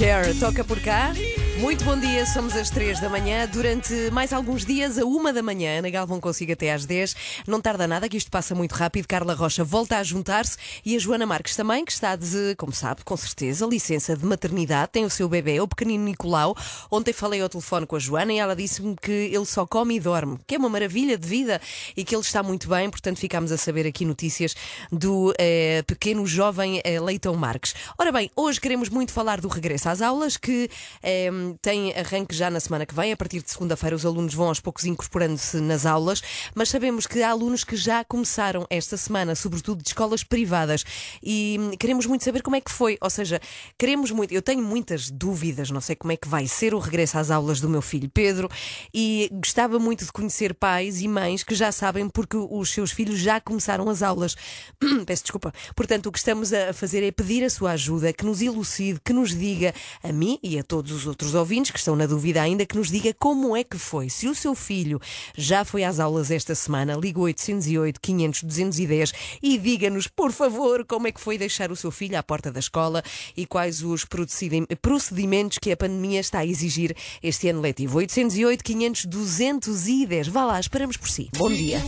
Share toca por cá. Muito bom dia, somos às 3 da manhã. Durante mais alguns dias, a 1 da manhã, Ana Galvão consigo até às 10. Não tarda nada, que isto passa muito rápido. Carla Rocha volta a juntar-se e a Joana Marques também, que está de, como sabe, com certeza, licença de maternidade. Tem o seu bebê, o pequenino Nicolau. Ontem falei ao telefone com a Joana e ela disse-me que ele só come e dorme, que é uma maravilha de vida e que ele está muito bem. Portanto, ficámos a saber aqui notícias do eh, pequeno jovem eh, Leitão Marques. Ora bem, hoje queremos muito falar do regresso às aulas, que eh, tem arranque já na semana que vem. A partir de segunda-feira, os alunos vão aos poucos incorporando-se nas aulas, mas sabemos que há alunos que já começaram esta semana, sobretudo de escolas privadas, e hum, queremos muito saber como é que foi. Ou seja, queremos muito. Eu tenho muitas dúvidas, não sei como é que vai ser o regresso às aulas do meu filho Pedro, e gostava muito de conhecer pais e mães que já sabem porque os seus filhos já começaram as aulas. Peço desculpa. Portanto, o que estamos a fazer é pedir a sua ajuda, que nos elucide, que nos diga, a mim e a todos os outros ouvintes que estão na dúvida ainda, que nos diga como é que foi. Se o seu filho já foi às aulas esta semana, liga 808 500 210 e diga-nos, por favor, como é que foi deixar o seu filho à porta da escola e quais os procedi- procedimentos que a pandemia está a exigir este ano letivo. 808 500 210. Vá lá, esperamos por si. Bom dia.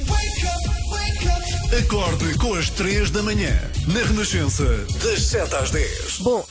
Acorde com as 3 da manhã na Renascença, das 7 às 10. Bom,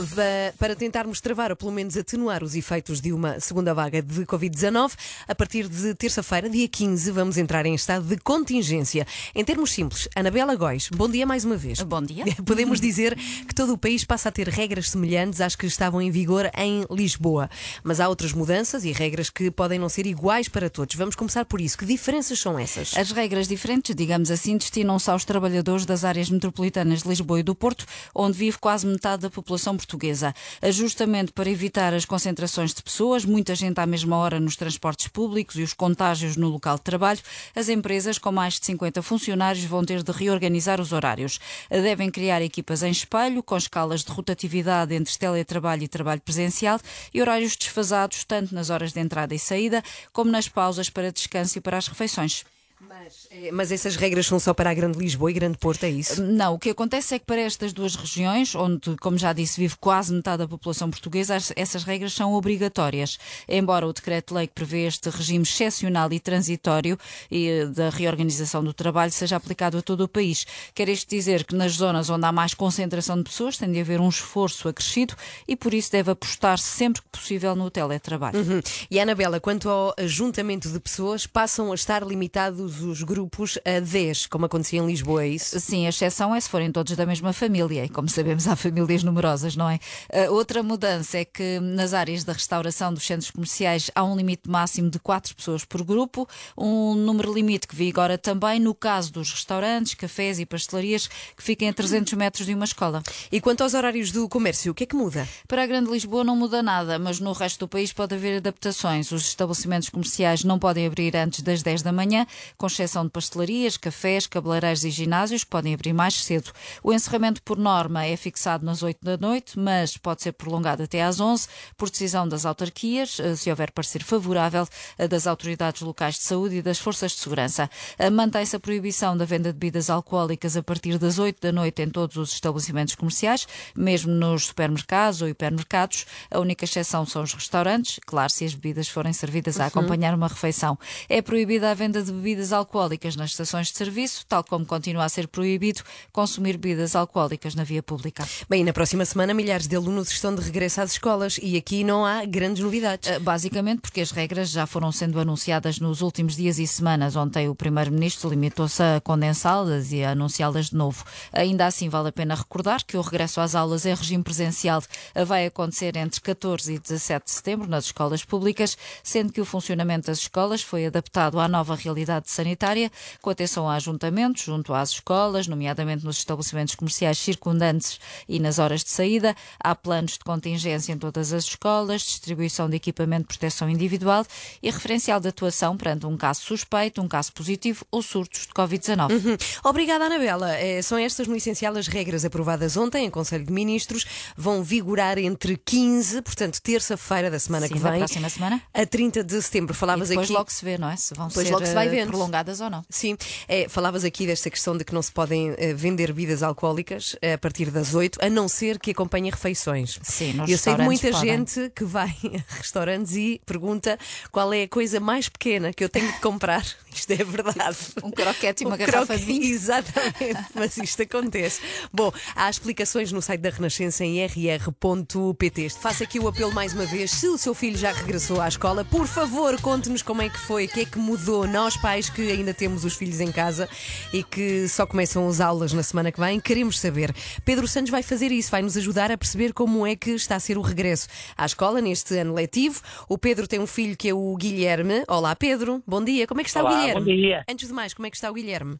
para tentarmos travar ou pelo menos atenuar os efeitos de uma segunda vaga de Covid-19, a partir de terça-feira, dia 15, vamos entrar em estado de contingência. Em termos simples, Anabela Góis, bom dia mais uma vez. Bom dia. Podemos dizer que todo o país passa a ter regras semelhantes às que estavam em vigor em Lisboa. Mas há outras mudanças e regras que podem não ser iguais para todos. Vamos começar por isso. Que diferenças são essas? As regras diferentes, digamos assim, destinam-se aos trabalhadores das áreas metropolitanas de Lisboa e do Porto, onde vive quase metade da população portuguesa. Justamente para evitar as concentrações de pessoas, muita gente à mesma hora nos transportes públicos e os contágios no local de trabalho, as empresas com mais de 50 funcionários vão ter de reorganizar os horários. Devem criar equipas em espelho, com escalas de rotatividade entre teletrabalho e trabalho presencial e horários desfasados tanto nas horas de entrada e saída, como nas pausas para descanso e para as refeições. Mas, eh, mas essas regras são só para a Grande Lisboa e Grande Porto, é isso? Não, o que acontece é que para estas duas regiões, onde, como já disse, vive quase metade da população portuguesa, as- essas regras são obrigatórias. Embora o decreto-lei que prevê este regime excepcional e transitório e eh, da reorganização do trabalho seja aplicado a todo o país. Quer isto dizer que nas zonas onde há mais concentração de pessoas tem de haver um esforço acrescido e por isso deve apostar sempre que possível no teletrabalho. Uhum. E Anabela, quanto ao ajuntamento de pessoas, passam a estar limitados os grupos a 10, como acontecia em Lisboa, é isso? Sim, a exceção é se forem todos da mesma família. E como sabemos, há famílias numerosas, não é? Uh, outra mudança é que nas áreas da restauração dos centros comerciais há um limite máximo de quatro pessoas por grupo, um número limite que vigora também no caso dos restaurantes, cafés e pastelarias que fiquem a 300 metros de uma escola. E quanto aos horários do comércio, o que é que muda? Para a Grande Lisboa não muda nada, mas no resto do país pode haver adaptações. Os estabelecimentos comerciais não podem abrir antes das 10 da manhã, com exceção de pastelarias, cafés, cabeleireiros e ginásios, que podem abrir mais cedo. O encerramento por norma é fixado nas 8 da noite, mas pode ser prolongado até às 11, por decisão das autarquias, eh, se houver parecer favorável das autoridades locais de saúde e das forças de segurança. Eh, Mantém-se a proibição da venda de bebidas alcoólicas a partir das 8 da noite em todos os estabelecimentos comerciais, mesmo nos supermercados ou hipermercados. A única exceção são os restaurantes, claro, se as bebidas forem servidas a acompanhar uma refeição. É proibida a venda de bebidas alcoólicas nas estações de serviço, tal como continua a ser proibido consumir bebidas alcoólicas na via pública. Bem, na próxima semana milhares de alunos estão de regresso às escolas e aqui não há grandes novidades. Uh, Basicamente porque as regras já foram sendo anunciadas nos últimos dias e semanas. Ontem o Primeiro-Ministro limitou-se a condensá-las e a anunciá-las de novo. Ainda assim, vale a pena recordar que o regresso às aulas em regime presencial vai acontecer entre 14 e 17 de setembro nas escolas públicas, sendo que o funcionamento das escolas foi adaptado à nova realidade de sanitária, com atenção a ajuntamentos junto às escolas, nomeadamente nos estabelecimentos comerciais circundantes e nas horas de saída. Há planos de contingência em todas as escolas, distribuição de equipamento de proteção individual e referencial de atuação perante um caso suspeito, um caso positivo ou surtos de Covid-19. Obrigada, Anabela. Eh, são estas, no essencial, as regras aprovadas ontem em Conselho de Ministros. Vão vigorar entre 15, portanto, terça-feira da semana Sim, que vem, próxima semana. a 30 de setembro. E Falavas depois aqui. logo se vê, não é? Se vão Depois ser logo se vai eh, vendo. Prolongadas ou não. Sim, é, falavas aqui desta questão de que não se podem eh, vender bebidas alcoólicas eh, a partir das 8, a não ser que acompanhem refeições. Sim, nos Eu sei de muita podem. gente que vai a restaurantes e pergunta qual é a coisa mais pequena que eu tenho de comprar. Isto é verdade. Um croquete e uma Um garrafa de vinho. Exatamente, mas isto acontece. Bom, há explicações no site da Renascença em rr.pt. Faço aqui o apelo mais uma vez. Se o seu filho já regressou à escola, por favor, conte-nos como é que foi, o que é que mudou. Nós, pais que ainda temos os filhos em casa e que só começam as aulas na semana que vem, queremos saber. Pedro Santos vai fazer isso, vai nos ajudar a perceber como é que está a ser o regresso à escola neste ano letivo. O Pedro tem um filho que é o Guilherme. Olá, Pedro. Bom dia. Como é que está o Olá, Guilherme? bom dia. Antes de mais, como é que está o Guilherme?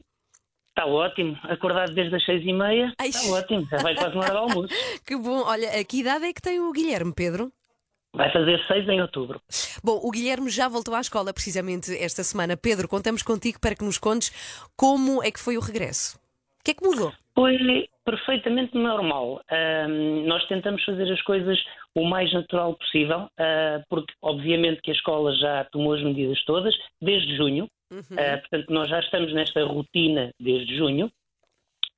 Está ótimo. Acordado desde as seis e meia. Ai. Está ótimo. Já vai quase na hora do almoço. Que bom. Olha, a que idade é que tem o Guilherme, Pedro? Vai fazer seis em outubro. Bom, o Guilherme já voltou à escola precisamente esta semana. Pedro, contamos contigo para que nos contes como é que foi o regresso. O que é que mudou? Foi perfeitamente normal. Nós tentamos fazer as coisas o mais natural possível, ah, porque obviamente que a escola já tomou as medidas todas desde junho. Ah, portanto, nós já estamos nesta rotina desde junho.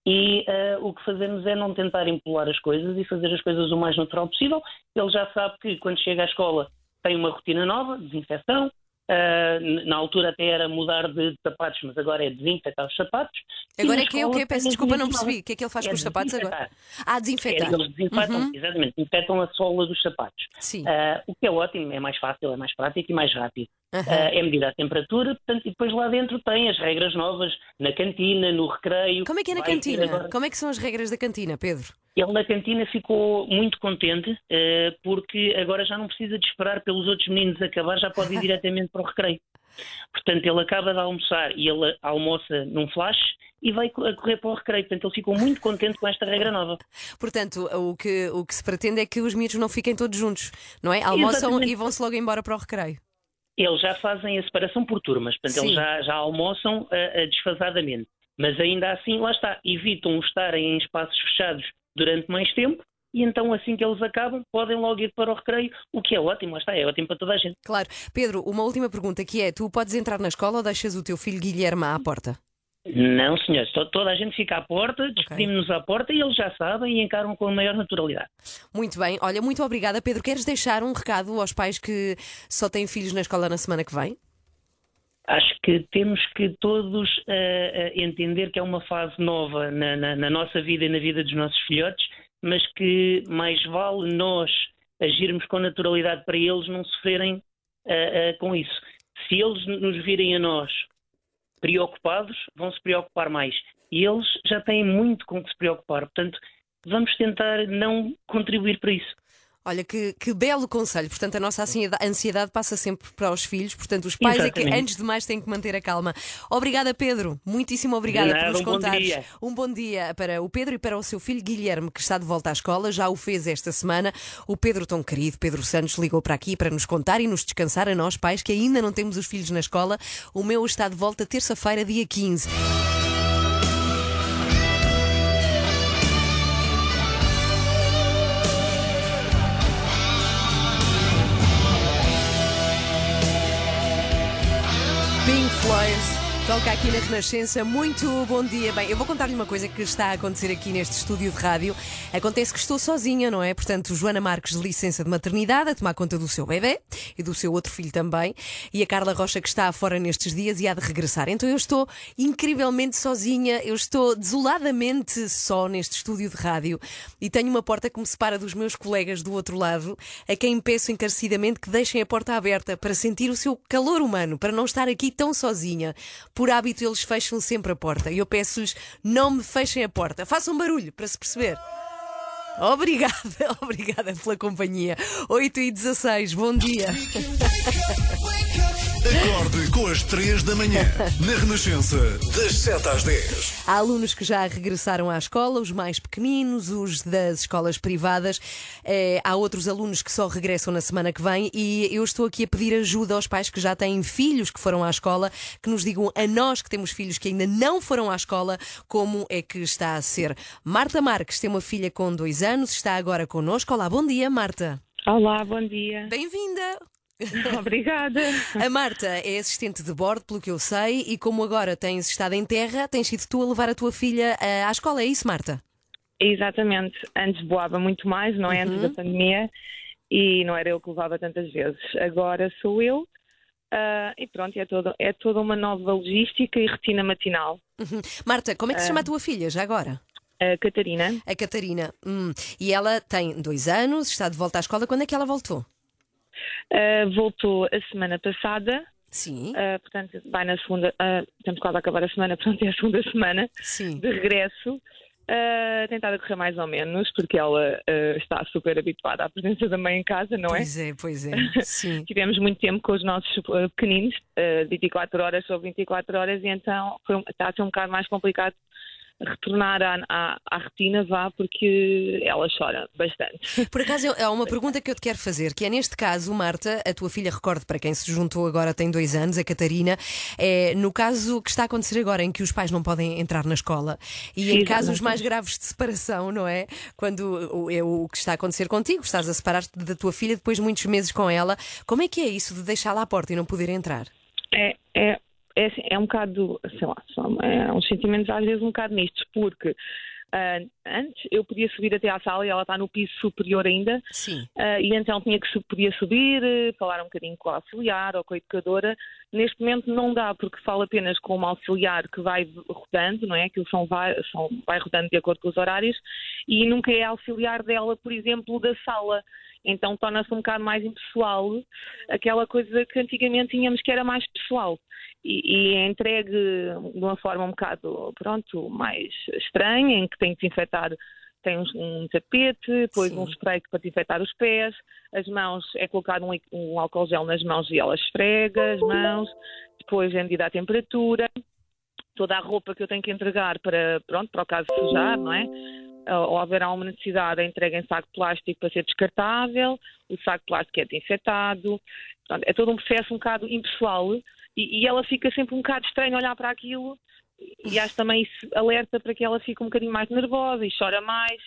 E ah, o que fazemos é não tentar empolar as coisas e fazer as coisas o mais natural possível. Ele já sabe que quando chega à escola tem uma rotina nova, desinfecção. N- na altura até era mudar de sapatos, mas agora é desinfetar os sapatos. Agora é que é o quê? Peço desculpa, não percebi. O que é que ele faz É com os sapatos agora? desinfetar. Ah, É, desinfetar. eles desinfetam, Uhum. exatamente, desinfetam a sola dos sapatos. Sim. O que é ótimo, é mais fácil, é mais prático e mais rápido. Ah, é medir a temperatura, portanto, e depois lá dentro tem as regras novas na cantina, no recreio. Como é que é na cantina? agora- Como é que são as regras da cantina, Pedro? Ele na cantina ficou muito contente eh, porque agora já não precisa de esperar pelos outros meninos acabar, já pode ir diretamente para o recreio. Portanto, ele acaba de almoçar e ele almoça num flash e vai a correr para o recreio. Portanto, ele ficou muito contente com esta regra nova. Portanto, o que, o que se pretende é que os miúdos não fiquem todos juntos, não é? Almoçam Exatamente. e vão-se logo embora para o recreio. Eles já fazem a separação por turmas, portanto, Sim. eles já, já almoçam ah, desfasadamente. Mas ainda assim, lá está, evitam estarem em espaços fechados durante mais tempo e então, assim que eles acabam, podem logo ir para o recreio, o que é ótimo, lá está, é ótimo para toda a gente. Claro. Pedro, uma última pergunta que é: tu podes entrar na escola ou deixas o teu filho Guilherme à porta? Não, senhor. To- Toda a gente fica à porta, despedimos-nos à porta e eles já sabem e encaram com a maior naturalidade. Muito bem. Olha, muito obrigada, Pedro. Queres deixar um recado aos pais que só têm filhos na escola na semana que vem? Acho que temos que todos eh, eh, entender que é uma fase nova na, na- na nossa vida e na vida dos nossos filhotes, mas que mais vale nós agirmos com naturalidade para eles não sofrerem eh, com isso. Se eles nos virem a nós preocupados, vão se preocupar mais. E eles já têm muito com que se preocupar. Portanto, vamos tentar não contribuir para isso. Olha, que, que belo conselho. Portanto, a nossa ansiedade, ansiedade passa sempre para os filhos. Portanto, os pais é que, Exatamente. antes de mais, têm que manter a calma. Obrigada, Pedro. Muitíssimo obrigada nada, por nos um bom contares. dia. Um bom dia para o Pedro e para o seu filho Guilherme, que está de volta à escola. Já o fez esta semana. O Pedro, tão querido, Pedro Santos, ligou para aqui para nos contar e nos descansar a nós, pais, que ainda não temos os filhos na escola. O meu está de volta terça-feira, dia 15. Toca aqui na Renascença. Muito bom dia. Bem, eu vou contar-lhe uma coisa que está a acontecer aqui neste estúdio de rádio. Acontece que estou sozinha, não é? Portanto, Joana Marques de licença de maternidade a tomar conta do seu bebê e do seu outro filho também. E a Carla Rocha que está fora nestes dias e há de regressar. Então eu estou incrivelmente sozinha, eu estou desoladamente só neste estúdio de rádio e tenho uma porta que me separa dos meus colegas do outro lado, a quem peço encarecidamente que deixem a porta aberta para sentir o seu calor humano, para não estar aqui tão sozinha. Por hábito, eles fecham sempre a porta e eu peço-lhes não me fechem a porta. Façam barulho para se perceber. Obrigada, obrigada pela companhia. 8 e 16, bom dia. Acorde com as 3 da manhã. Na Renascença, das 7 às 10. Há alunos que já regressaram à escola, os mais pequeninos, os das escolas privadas. Eh, há outros alunos que só regressam na semana que vem e eu estou aqui a pedir ajuda aos pais que já têm filhos que foram à escola, que nos digam a nós que temos filhos que ainda não foram à escola, como é que está a ser. Marta Marques tem uma filha com dois anos, está agora connosco. Olá, bom dia, Marta. Olá, bom dia. Bem-vinda. Obrigada. A Marta é assistente de bordo, pelo que eu sei, e como agora tens estado em terra, tens sido tu a levar a tua filha eh, à escola, é isso, Marta? Exatamente. Antes voava muito mais, não é? Antes Uhum. da pandemia. E não era eu que levava tantas vezes. Agora sou eu. ah, e pronto, é, todo, é toda uma nova logística e rotina matinal. Uhum. Marta, como é que se chama a tua filha já agora? A Catarina, A Catarina. Hum. E ela tem dois anos, está de volta à escola. Quando é que ela voltou? Ah, voltou a semana passada. Sim, ah, portanto, vai na segunda. ah, estamos quase a acabar a semana, pronto, é a segunda semana sim. de regresso. Uh, tentada correr mais ou menos, porque ela ah, está super habituada à presença da mãe em casa, não é? Pois é, pois é. Sim. Tivemos muito tempo com os nossos uh, pequeninos, uh, 24 horas sobre 24 horas, e então foi está a ser um bocado mais complicado retornar à, à, à rotina, vá, porque ela chora bastante. Por acaso, há uma pergunta que eu te quero fazer, que é neste caso, Marta, a tua filha, recordo para quem se juntou agora, tem dois anos, a Catarina, é, no caso que está a acontecer agora, em que os pais não podem entrar na escola, e em Sim, casos exatamente. mais graves de separação, não é? Quando o- é o que está a acontecer contigo, estás a separar-te da tua filha depois de muitos meses com ela, como é que é isso de deixá-la à porta e não poder entrar? É, é, é, assim, é um bocado, sei lá, são é, uns sentimentos às vezes um bocado mistos, porque ah, antes eu podia subir até à sala e ela está no piso superior ainda. Ah, e então tinha que podia subir, eh, falar um bocadinho com a auxiliar ou com a educadora. Neste momento não dá, porque falo apenas com uma auxiliar que vai rodando, não é? Aquilo são, vai, são, vai rodando de acordo com os horários, e nunca é auxiliar dela, por exemplo, da sala. Então torna-se um bocado mais impessoal, aquela coisa que antigamente tínhamos que era mais pessoal. E, é entregue de uma forma um bocado, pronto, mais estranha, em que tem que desinfetar tem um, um tapete, depois Sim. um spray para desinfetar os pés, as mãos, é colocado um, um álcool gel nas mãos e ela esfrega as mãos, depois é medida a temperatura, toda a roupa que eu tenho que entregar para, pronto, para o caso de sujar, não é? Ou haverá uma necessidade, é entregue em saco de plástico para ser descartável, o saco de plástico é desinfetado, é todo um processo um bocado impessoal e, e ela fica sempre um bocado estranha olhar para aquilo e acho também isso alerta para que ela fique um bocadinho mais nervosa e chora mais.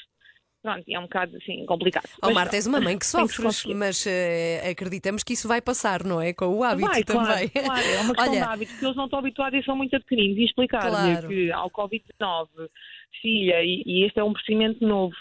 Pronto, é um bocado assim complicado. Oh, Mas Marta, és uma mãe que sofres, mas eh, acreditamos que isso vai passar, não é? Com o hábito Vai, também. Claro, claro, é uma questão Olha, de hábito, porque eles não estão habituados e são muito pequeninos. E explicar-lhe Claro. que ao Covid-19, filha, e, e este é um procedimento novo.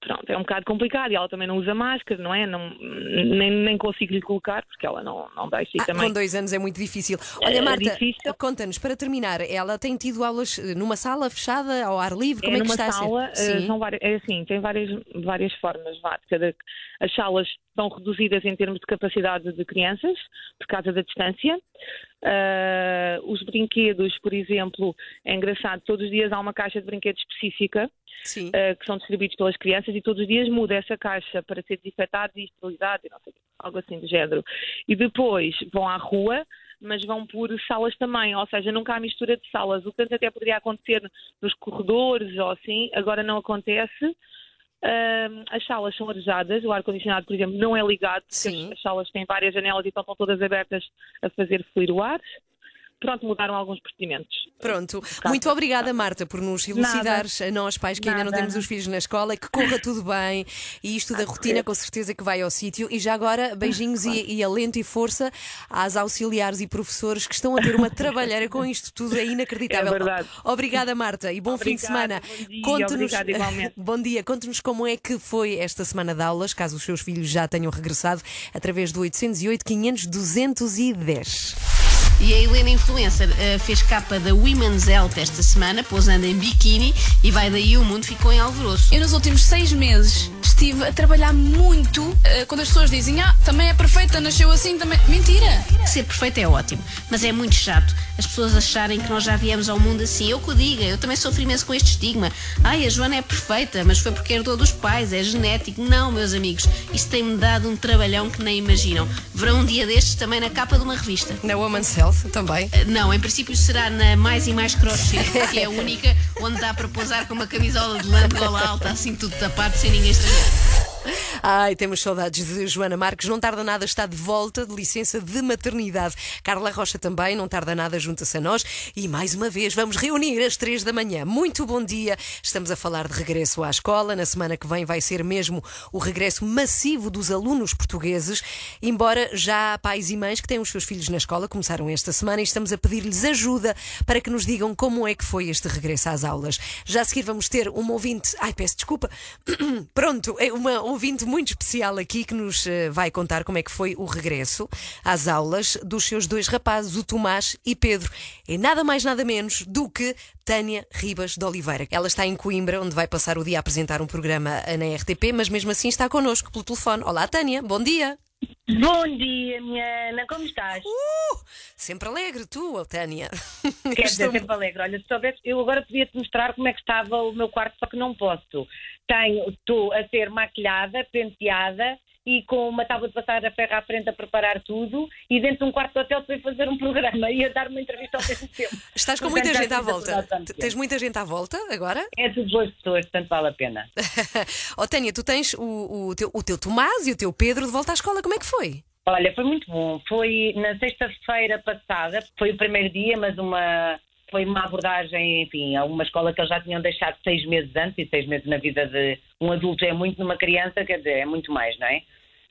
Pronto, é um bocado complicado e ela também não usa máscara, não é? Não, nem, nem consigo lhe colocar porque ela não, não deixa Ah, também. com dois anos é muito difícil. Olha, É Marta, difícil. conta-nos, para terminar, ela tem tido aulas eh, numa sala fechada, ao ar livre? Como é é, que está sala, a ser? eh, são várias, é assim, tem várias, várias formas. Vá, cada, as salas são reduzidas em termos de capacidade de crianças, por causa da distância. Ah, os brinquedos, por exemplo, é engraçado, todos os dias há uma caixa de brinquedos específica eh, que são distribuídos pelas crianças e todos os dias muda essa caixa para ser desinfetada e esterilizada, algo assim do género. E depois vão à rua, mas vão por salas também, ou seja, nunca há mistura de salas. O que tanto até poderia acontecer nos corredores ou assim, agora não acontece. Ahm, as salas são arejadas, o ar-condicionado, por exemplo, não é ligado, porque Sim. as, as salas têm várias janelas e então estão todas abertas a fazer fluir o ar. Pronto, mudaram alguns procedimentos. Pronto. Muito obrigada, Marta, por nos elucidares a nós, pais que ainda não Nada. temos os filhos na escola, que corra tudo bem e isto da rotina, com certeza que vai ao sítio. E já agora, beijinhos e, e alento e força às auxiliares e professores que estão a ter uma trabalheira com isto tudo, é inacreditável. É verdade. Obrigada, Marta, e bom fim de semana. Obrigada, bom dia, Conte-nos-. Bom dia, conte-nos como é que foi esta semana de aulas, caso os seus filhos já tenham regressado, através do 808 500 210. E a Helena Influencer eh, fez capa da Women's Health esta semana, pousando em biquíni, e vai daí o mundo ficou em alvoroço. Eu nos últimos seis meses estive a trabalhar muito eh, quando as pessoas dizem, ah, também é perfeita, nasceu assim, também. Mentira! Ser perfeito é ótimo, mas é muito chato as pessoas acharem que nós já viemos ao mundo assim. Eu que o diga, eu também sofro imenso com este estigma. Ai, a Joana é perfeita, mas foi porque herdou dos pais, é genético. Não, meus amigos, isso tem-me dado um trabalhão que nem imaginam. Verão um dia destes também na capa de uma revista. Na Woman's Health também. Uh, Não, em princípio será na Mais e Mais Crossfit, que é a única onde dá para pousar com uma camisola de lã de gola alta, assim tudo tapado, sem ninguém estranhar. Ai, temos saudades de Joana Marques. Não tarda nada, está de volta de licença de maternidade. Carla Rocha também, não tarda nada, junta-se a nós. E mais uma vez, vamos reunir às três da manhã. Muito bom dia. Estamos a falar de regresso à escola. Na semana que vem vai ser mesmo o regresso massivo dos alunos portugueses. Embora já há pais e mães que têm os seus filhos na escola, começaram esta semana e estamos a pedir-lhes ajuda para que nos digam como é que foi este regresso às aulas. Já a seguir vamos ter uma ouvinte. Ai, peço desculpa. Pronto, é uma ouvinte muito especial aqui que nos eh, vai contar como é que foi o regresso às aulas dos seus dois rapazes, o Tomás e Pedro. É nada mais nada menos do que Tânia Ribas de Oliveira. Ela está em Coimbra, onde vai passar o dia a apresentar um programa na RTP, mas mesmo assim está connosco pelo telefone. Olá, Tânia, bom dia. Bom dia, minha Ana, como estás? Uh, sempre alegre, tu, oh, Tânia. Quer dizer, sempre alegre. Olha, se soubesse, eu agora podia-te mostrar como é que estava o meu quarto, só que não posso. Tenho, estou a ser maquilhada, penteada e com uma tábua de passar a ferro à frente a preparar tudo e dentro de um quarto de hotel para fazer um programa e a dar uma entrevista ao mesmo tempo. Estás com Portanto, muita gente à volta. Tens muita gente à volta agora? É tudo boas pessoas, portanto vale a pena. oh, Tânia, tu tens o, o, teu, o teu Tomás e o teu Pedro de volta à escola. Como é que foi? Olha, foi muito bom. Foi na sexta-feira passada, foi o primeiro dia, mas uma foi uma abordagem, enfim, a uma escola que eles já tinham deixado seis meses antes, e seis meses na vida de um adulto é muito numa criança, quer dizer, é muito mais, não é?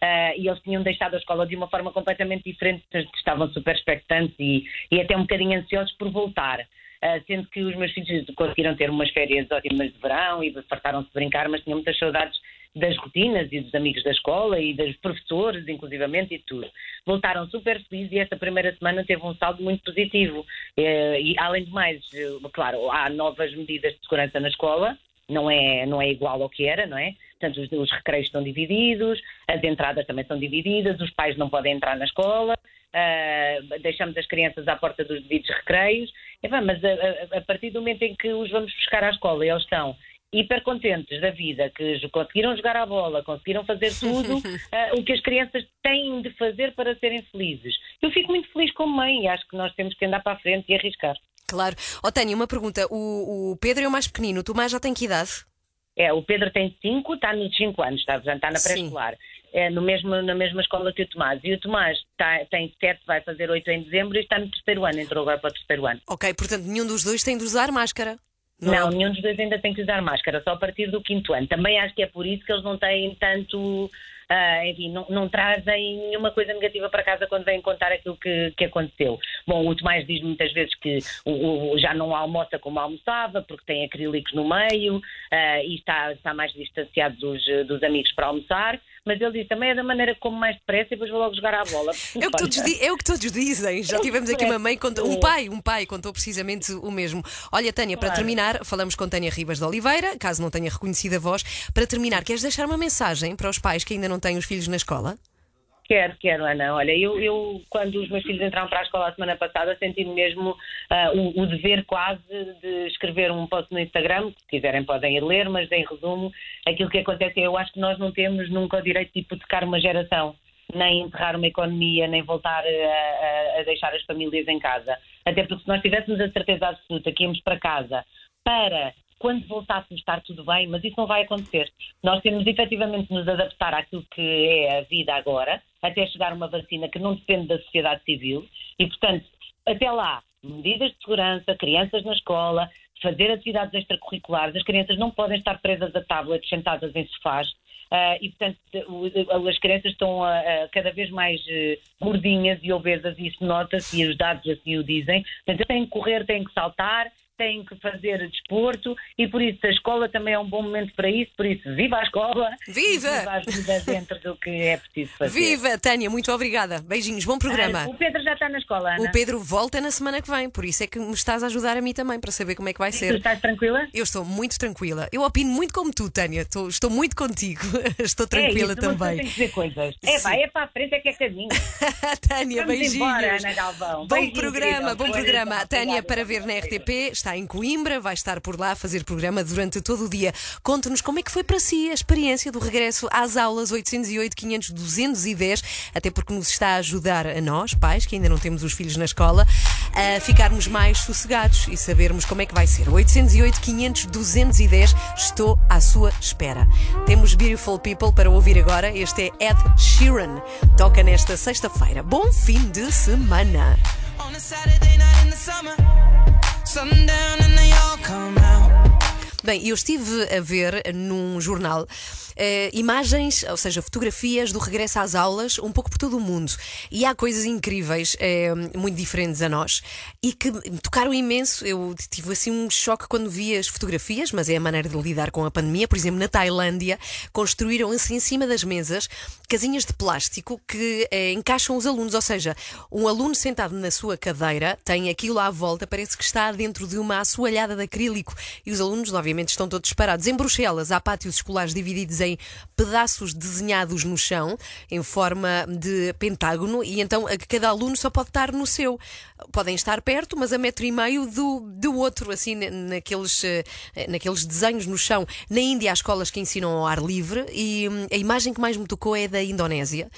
Ah, e eles tinham deixado a escola de uma forma completamente diferente, estavam super expectantes e, e até um bocadinho ansiosos por voltar. Ah, sendo que os meus filhos conseguiram ter umas férias ótimas de verão e fartaram-se de brincar, mas tinham muitas saudades das rotinas e dos amigos da escola e dos professores, inclusivamente, e tudo. Voltaram super felizes e esta primeira semana teve um saldo muito positivo. Eh, E, além de mais, claro, há novas medidas de segurança na escola, não é, não é igual ao que era, não é? Portanto, os, os recreios estão divididos, as entradas também são divididas, os pais não podem entrar na escola, ah, deixamos as crianças à porta dos devidos recreios, Epá, mas a, a- a partir do momento em que os vamos buscar à escola, eles estão hiper contentes da vida, que conseguiram jogar à bola, conseguiram fazer tudo ah, o que as crianças têm de fazer para serem felizes. Eu fico muito feliz como mãe e acho que nós temos que andar para a frente e arriscar. Claro. Oh, Tânia, uma pergunta. O, o Pedro é o mais pequenino, o Tomás já tem que idade? É, o Pedro tem 5, está nos 5 anos, está, portanto, está na pré-escolar. É no mesmo, na mesma escola que o Tomás. E o Tomás está- tem 7, vai fazer 8 em dezembro e está no terceiro ano, entrou agora para o terceiro ano. Ok, portanto, nenhum dos dois tem de usar máscara. Não, é? nenhum dos dois ainda tem que usar máscara, só a partir do quinto ano. Também acho que é por isso que eles não têm tanto. Ah, enfim, não, não trazem nenhuma coisa negativa para casa quando vêm contar aquilo que, que aconteceu. Bom, o Tomás diz muitas vezes que o, o- já não almoça como almoçava, porque tem acrílicos no meio ah, e está, está mais distanciado dos, dos amigos para almoçar. Mas ele diz também é da maneira como mais depressa e depois vou logo jogar à bola. É o, que todos, di- é o que todos dizem. Já tivemos aqui uma mãe, contou, um É. pai, um pai contou precisamente o mesmo. Olha, Tânia, para Claro. terminar, falamos com Tânia Ribas de Oliveira, caso não tenha reconhecido a voz. Para terminar, queres deixar uma mensagem para os pais que ainda não têm os filhos na escola? Quero, quero, Ana. Olha, eu, eu, quando os meus filhos entraram para a escola a semana passada, senti-me mesmo ah, o, o dever quase de escrever um post no Instagram, se quiserem podem ir ler, mas em resumo, aquilo que acontece é eu acho que nós não temos nunca o direito de hipotecar uma geração, nem enterrar uma economia, nem voltar a- a deixar as famílias em casa. Até porque se nós tivéssemos a certeza absoluta que íamos para casa para quando voltássemos estar tudo bem, mas isso não vai acontecer. Nós temos efetivamente de nos adaptar àquilo que é a vida agora, até chegar uma vacina que não depende da sociedade civil e, portanto, até lá, medidas de segurança, crianças na escola, fazer atividades extracurriculares, as crianças não podem estar presas a tablets sentadas em sofás. ah, e, portanto, as crianças estão ah, ah, cada vez mais gordinhas e obesas, e isso nota-se, e os dados assim o dizem. Portanto, têm que correr, têm que saltar, têm que fazer desporto e por isso a escola também é um bom momento para isso, por isso viva a escola! Viva! Viva a vida dentro do que é preciso fazer. Viva, Tânia, muito obrigada. Beijinhos, bom programa. Ah, O Pedro já está na escola, Ana. O Pedro volta na semana que vem, por isso é que me estás a ajudar a mim também para saber como é que vai Tu ser. estás tranquila? Eu estou muito tranquila. Eu opino muito como tu, Tânia. Estou, estou muito contigo. Estou é tranquila isso, uma pessoa também. tem que dizer coisas. É, vai, é para a frente, é que é caminho. Tânia, Vamos beijinhos. embora, Ana Galvão. Bom Beijinho, programa, querida. bom programa. Tânia para ver na RTP está em Coimbra, vai estar por lá a fazer programa durante todo o dia. Conte-nos como é que foi para si a experiência do regresso às aulas 808, 500, 210, até porque nos está a ajudar a nós, pais, que ainda não temos os filhos na escola, a ficarmos mais sossegados e sabermos como é que vai ser. 808, 500, 210, estou à sua espera. Temos Beautiful People para ouvir agora. Este é Ed Sheeran. Toca nesta sexta-feira. Bom fim de semana. On a Saturday night in the summer, sundown and they all come. Bem, eu estive a ver num jornal eh, imagens, ou seja, fotografias do regresso às aulas, um pouco por todo o mundo. E há coisas incríveis, eh, muito diferentes a nós, e que me tocaram imenso. Eu tive assim um choque quando vi as fotografias, mas é a maneira de lidar com a pandemia. Por exemplo, na Tailândia, construíram assim em cima das mesas casinhas de plástico que eh, encaixam os alunos, ou seja, um aluno sentado na sua cadeira tem aquilo à volta, parece que está dentro de uma assoalhada de acrílico e os alunos, obviamente, estão todos parados. Em Bruxelas, há pátios escolares divididos em pedaços desenhados no chão, em forma de pentágono, e então cada aluno só pode estar no seu. Podem estar perto, mas a metro e meio do, do outro, assim, na- naqueles, eh, naqueles desenhos no chão. Na Índia, há escolas que ensinam ao ar livre e hum, a imagem que mais me tocou é da Indonésia.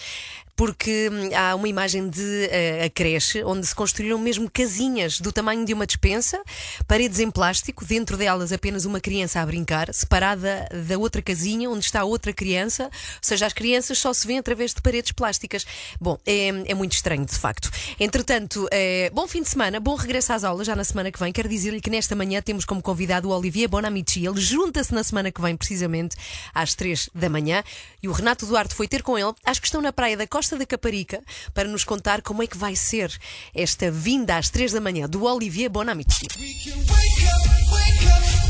Porque hum, há uma imagem de eh, a creche onde se construíram mesmo casinhas do tamanho de uma despensa, paredes em plástico, dentro delas apenas uma criança a brincar, separada da outra casinha onde está outra criança, ou seja, as crianças só se vêem através de paredes plásticas. Bom, é, é muito estranho, de facto. Entretanto, eh, bom fim de semana, bom regresso às aulas já na semana que vem. Quero dizer-lhe que nesta manhã temos como convidado o Olivier Bonamici. Ele junta-se na semana que vem, precisamente às três da manhã, e o Renato Duarte foi ter com ele. Acho que estão na praia da Costa da Caparica para nos contar como é que vai ser esta vinda às três da manhã do Olivier Bonamici.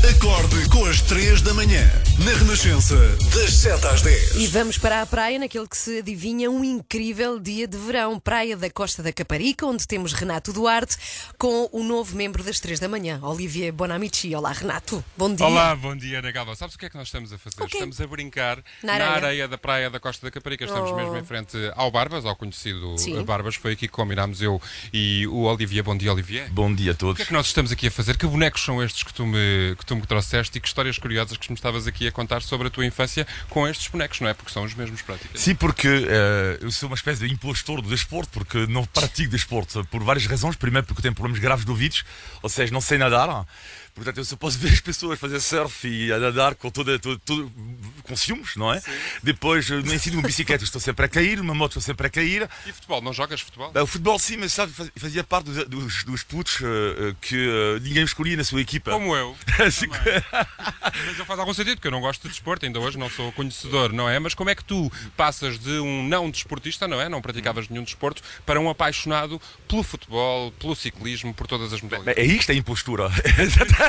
Acorde com as 3 da manhã. Na Renascença, das 7 às 10. E vamos para a praia naquele que se adivinha um incrível dia de verão. Praia da Costa da Caparica, onde temos Renato Duarte com o novo membro das três da manhã, Olivier Bonamici. Olá, Renato. Bom dia. Olá, bom dia, Ana Galva. Sabes o que é que nós estamos a fazer? O quê? Estamos a brincar Na na areia. areia. da praia da Costa da Caparica. Estamos Oh. mesmo em frente ao Barbas, ao conhecido Sim. Barbas. Foi aqui que combinámos eu e o Olivier. Bom dia, Olivier. Bom dia a O todos. que é que nós estamos aqui a fazer? Que bonecos são estes que tu me, que tu me trouxeste e que histórias curiosas que me estavas aqui a contar sobre a tua infância com estes bonecos, não é? Porque são os mesmos praticamente. Sim, porque eh, eu sou uma espécie de impostor do desporto, porque não pratico desporto por várias razões. Primeiro, porque tenho problemas graves de ouvidos, ou seja, não sei nadar. Portanto, eu só posso ver as pessoas fazer surf e a nadar com, toda, todo, todo- com ciúmes, não é? Depois, eh, no ensino de bicicleta, estou sempre a cair, uma moto, estou sempre a cair. E futebol? Não jogas futebol? Bem, o futebol, sim, mas sabe, faz- fazia parte dos, dos, dos putos eh, eh, que eh, ninguém escolhia na sua equipa. Como eu. Assim Mas não faz algum sentido, porque eu não gosto de desporto, ainda hoje não sou conhecedor, não é? Mas como é que tu passas de um não desportista, não é? Não praticavas nenhum desporto, para um apaixonado pelo futebol, pelo ciclismo, por todas as modalidades? É isto, é impostura.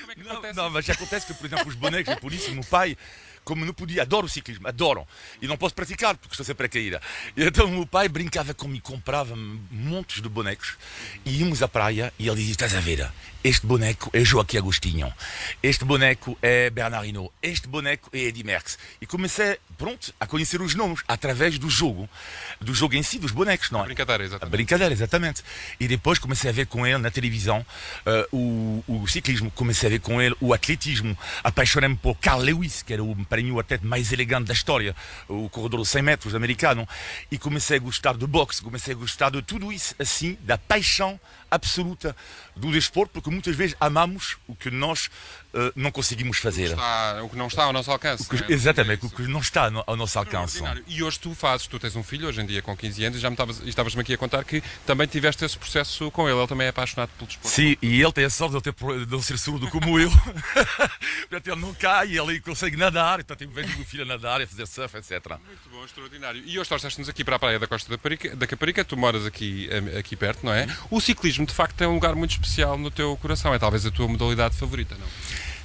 Como é que Não, acontece não, mas já acontece que, por exemplo, os bonecos, e por isso o meu pai, como não podia, adoro o ciclismo, adoram, e não posso praticar porque estou sempre a cair. E então o meu pai brincava comigo, comprava montes de bonecos, e íamos à praia e ele dizia: Estás a ver, este boneco é Joaquim Agostinho, este boneco é Bernard Hinault, este boneco é Eddie Merckx. E comecei, pronto, a conhecer os nomes através do jogo, do jogo em si, dos bonecos, não é? Brincadeira, A exatamente. brincadeira, exatamente. E depois comecei a ver com ele na televisão eh, o, o ciclismo, comecei a ver com ele o atletismo. Apaixonei-me por Carl Lewis, que era o, para mim o atleta mais elegante da história, o corredor de 100 metros americano. E comecei a gostar de boxe, comecei a gostar de tudo isso, assim, da paixão absoluta do desporto, porque muitas vezes amamos o que nós eh, não conseguimos fazer. Está- o que não está ao nosso alcance. O que- é? exatamente, o que não está ao nosso alcance. Extraordinário. E hoje tu fazes, tu tens um filho hoje em dia com 15 anos e já me estavas- estavas-me aqui a contar que também tiveste esse processo com ele. Ele também é apaixonado pelo desporto. Sim, e ele tem a sorte de, ele ter, de não ser surdo como eu. Portanto, ele não cai, ele consegue nadar, então tem vejo o filho a nadar, a fazer surf, etc. Muito bom, extraordinário. E hoje trouxeste-nos aqui para a praia da Costa da, Parica, da Caparica, tu moras aqui, aqui perto, não é? O ciclismo, de facto, tem um lugar muito especial no teu coração. É talvez a tua modalidade favorita, não?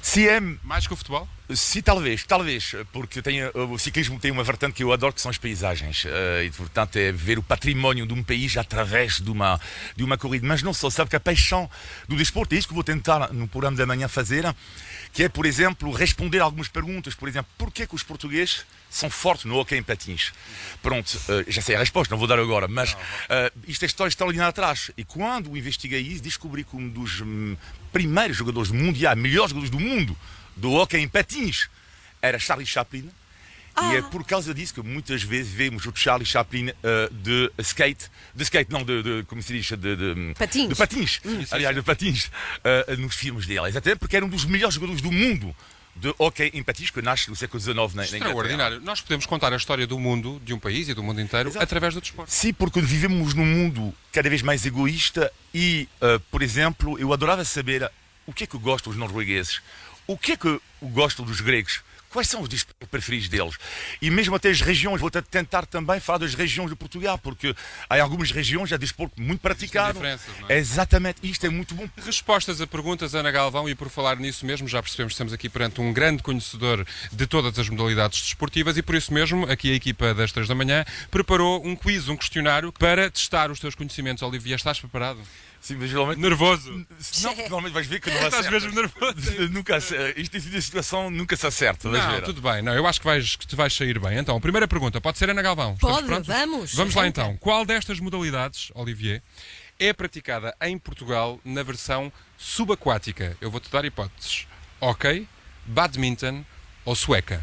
Se é Mais que o futebol? Sim, talvez, talvez, porque tem, eh, o ciclismo tem uma vertente que eu adoro, que são as paisagens. eh, E, portanto, é ver o património de um país através de uma, de uma corrida. Mas não só, sabe que a paixão do desporto, é isso que vou tentar no programa da manhã fazer, que é, por exemplo, responder algumas perguntas. Por exemplo, porquê que os portugueses são fortes no hockey em patins? Pronto, eh, já sei a resposta, não vou dar agora, mas eh, isto é história extraordinária atrás. E quando investiguei isso, descobri que um dos hum, primeiros jogadores mundiais, melhores jogadores do mundo, do hockey em patins era Charlie Chaplin. E é por causa disso que muitas vezes vemos o Charlie Chaplin eh, de skate, de skate, não, de, de- como se diz, de, de Patins. De patins, aliás, de patins, eh, nos filmes dele. Exatamente porque era um dos melhores jogadores do mundo de hockey em patins, que nasce no século XIX na, na. Extraordinário. Nós podemos contar a história do mundo, de um país e do mundo inteiro, através do desporto. Sim, porque vivemos num mundo cada vez mais egoísta e, eh, por exemplo, eu adorava saber o que é que gostam os noruegueses, o que é que gostam dos gregos, quais são os desportos preferidos deles. E mesmo até as regiões, vou tentar também falar das regiões de Portugal, porque há algumas regiões já desporto muito praticado. não é? Exatamente, isto é muito bom. Respostas a perguntas, Ana Galvão, e por falar nisso mesmo, já percebemos que estamos aqui perante um grande conhecedor de todas as modalidades desportivas e por isso mesmo, aqui a equipa das 3 da manhã preparou um quiz, um questionário para testar os teus conhecimentos. Olivia, estás preparado? Sim, mas geralmente. Nervoso? Não, porque normalmente vais ver que não Estás acertas. mesmo nervoso? nunca, isto tipo de situação nunca se acerta. vais Não, ver. tudo bem. Não, eu acho que, vais, que te vais sair bem. Então, primeira pergunta, pode ser Ana Galvão. Pode, vamos. Vamos lá então. Qual destas modalidades, Olivier, é praticada em Portugal na versão subaquática? Eu vou-te dar hipóteses. Hockey, badminton ou sueca?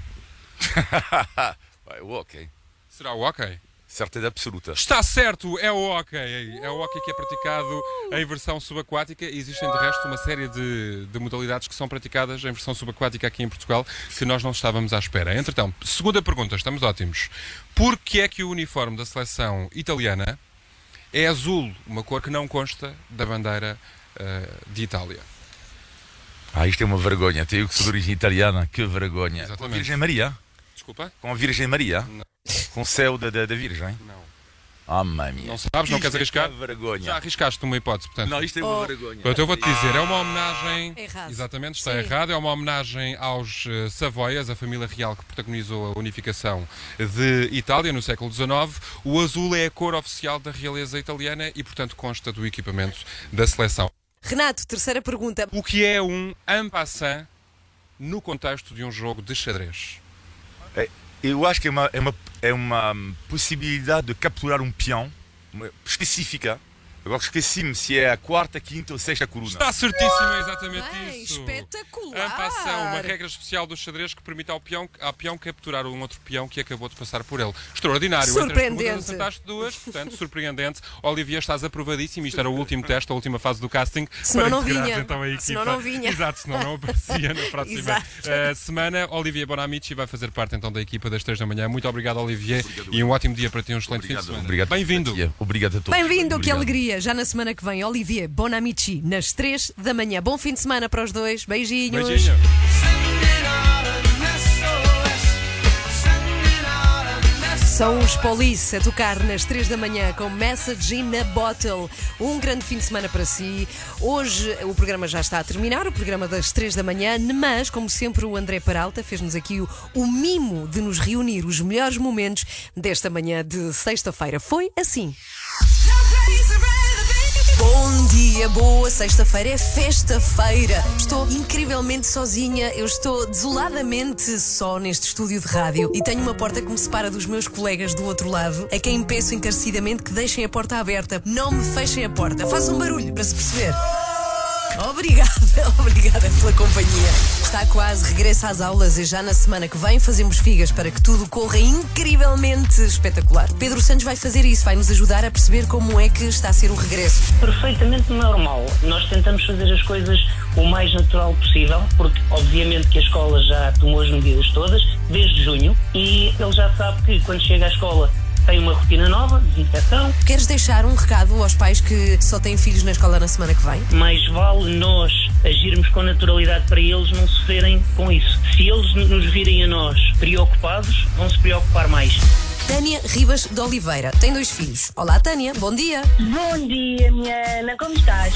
Vai, o hockey. Será o hockey? Certeza absoluta. Está certo, é o hockey. É o hockey que é praticado em versão subaquática e existem de resto uma série de, de modalidades que são praticadas em versão subaquática aqui em Portugal que nós não estávamos à espera. Entretanto, segunda pergunta, estamos ótimos. Por que é que o uniforme da seleção italiana é azul, uma cor que não consta da bandeira eh, de Itália? Ah, isto é uma vergonha. Tenho que ser de origem italiana. Que vergonha. A Exatamente. Virgem Maria? Desculpa? Com a Virgem Maria? Com o céu da, da, da Virgem? Não. Ah, mãe minha. Não sabes, não Isto queres é arriscar? uma vergonha. Já arriscaste uma hipótese, portanto. Não, isto é uma vergonha. Pronto, eu vou-te dizer, é uma homenagem. Errado. Exatamente, está Sim. errado. É uma homenagem aos eh, Savoias, a família real que protagonizou a unificação de Itália no século XIX. O azul é a cor oficial da realeza italiana e, portanto, consta do equipamento da seleção. Renato, terceira pergunta. O que é um en passant no contexto de um jogo de xadrez? É, Eu acho que é uma, é uma, é uma possibilidade de capturar um peão específica. Agora esqueci-me se é a quarta, quinta ou sexta coluna. Está certíssimo, é exatamente Bem, isso. espetacular. Passant, uma regra especial dos xadrez que permite ao peão, ao peão capturar um outro peão que acabou de passar por ele. Extraordinário. Entre as Surpreendente. acertaste duas, portanto, surpreendente. Olivia, estás aprovadíssimo. Isto era o último teste, a última fase do casting. Senão para não integrares, vinha. Então, a equipa. Senão não vinha. Exato, senão não aparecia na próxima eh, semana. Olivia Bonamici vai fazer parte então da equipa das 3 da manhã. Muito obrigado, Olivier. E um ótimo dia para ti, um excelente fim de semana. Obrigado. Bem-vindo. Obrigado a todos. Bem-vindo, que Obrigado. Já na semana que vem, Olivier Bonamici, nas 3 da manhã. Bom fim de semana para os dois. Beijinhos. Beijinho. São os Police a tocar nas 3 da manhã com Message in a Bottle. Um grande fim de semana para si. Hoje o programa já está a terminar, o programa das 3 da manhã, mas, como sempre, o André Peralta fez-nos aqui o, o mimo de nos reunir os melhores momentos desta manhã de sexta-feira. Foi assim. Bom dia, boa sexta-feira, é festa-feira. Estou incrivelmente sozinha, eu estou desoladamente só neste estúdio de rádio e tenho uma porta que me separa dos meus colegas do outro lado, a quem peço encarecidamente que deixem a porta aberta. Não me fechem a porta, façam barulho para se perceber. Obrigada, obrigada pela companhia. Está quase, regressa às aulas e já na semana que vem fazemos figas para que tudo corra incrivelmente espetacular. Pedro Santos vai fazer isso, vai nos ajudar a perceber como é que está a ser o regresso. Perfeitamente normal. Nós tentamos fazer as coisas o mais natural possível, porque obviamente que a escola já tomou as medidas todas, desde junho, e ele já sabe que quando chega à escola tem uma rotina nova, desinfecção, Queres deixar um recado aos pais que só têm filhos na escola na semana que vem? mais vale nós agirmos com naturalidade para eles não sofrerem com isso. Se eles nos virem a nós preocupados, vão se preocupar mais. Tânia Ribas de Oliveira tem dois filhos. Olá, Tânia, bom dia. Bom dia, minha Ana, como estás?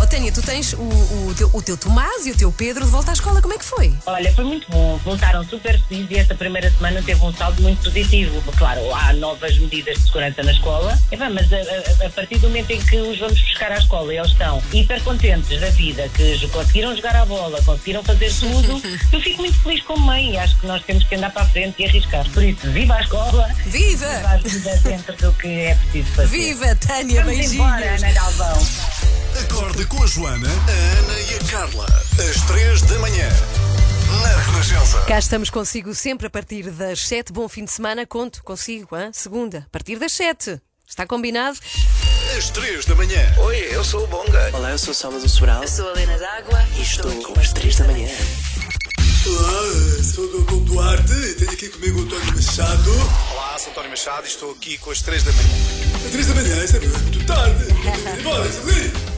Oh, Tânia, tu tens o, o, teu, o teu Tomás e o teu Pedro de volta à escola, como é que foi? Olha, foi muito bom. Voltaram super felizes e esta primeira semana teve um saldo muito positivo. Claro, há novas medidas de segurança na escola, Epá, mas a, a- a partir do momento em que os vamos buscar à escola e eles estão hiper contentes da vida, que conseguiram jogar a bola, conseguiram fazer tudo, eu fico muito feliz como mãe e acho que nós temos que andar para a frente e arriscar. Por isso, viva a escola! Viva! Viva a vida dentro do que é preciso fazer. Viva, Tânia, Vamos beijinhos. embora, Ana Galvão. Acorde com a Joana, a Ana e a Carla. Às três da manhã. Na Renascença. Cá estamos consigo sempre a partir das 7. Bom fim de semana, conto consigo, hein? segunda, a partir das 7. Está combinado? Às três da manhã. Oi, eu sou o Bonga. Olá, eu sou o Salvador Sobral. Eu sou a Helena D'Água e estou com as 3 da manhã. Olá, sou o Dom Duarte e tenho aqui comigo o António Machado. Olá, sou António Machado e estou aqui com as 3 da manhã. Às três da manhã, isso é muito tarde. Bora, Sabrina.